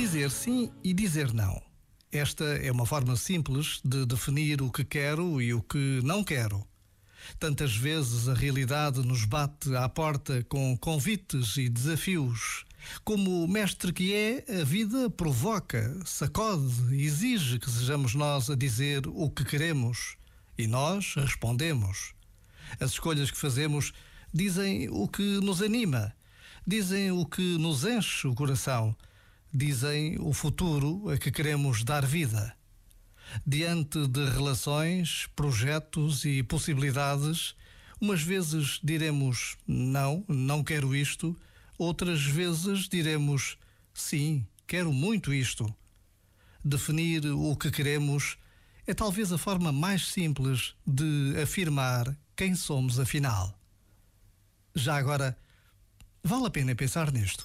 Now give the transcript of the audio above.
Dizer sim e dizer não. Esta é uma forma simples de definir o que quero e o que não quero. Tantas vezes a realidade nos bate à porta com convites e desafios. Como o mestre que é, a vida provoca, sacode, exige que sejamos nós a dizer o que queremos. E nós respondemos. As escolhas que fazemos dizem o que nos anima, dizem o que nos enche o coração dizem o futuro a que queremos dar vida. Diante de relações, projetos e possibilidades, umas vezes diremos não, não quero isto, outras vezes diremos sim, quero muito isto. Definir o que queremos é talvez a forma mais simples de afirmar quem somos afinal. Já agora, vale a pena pensar nisto.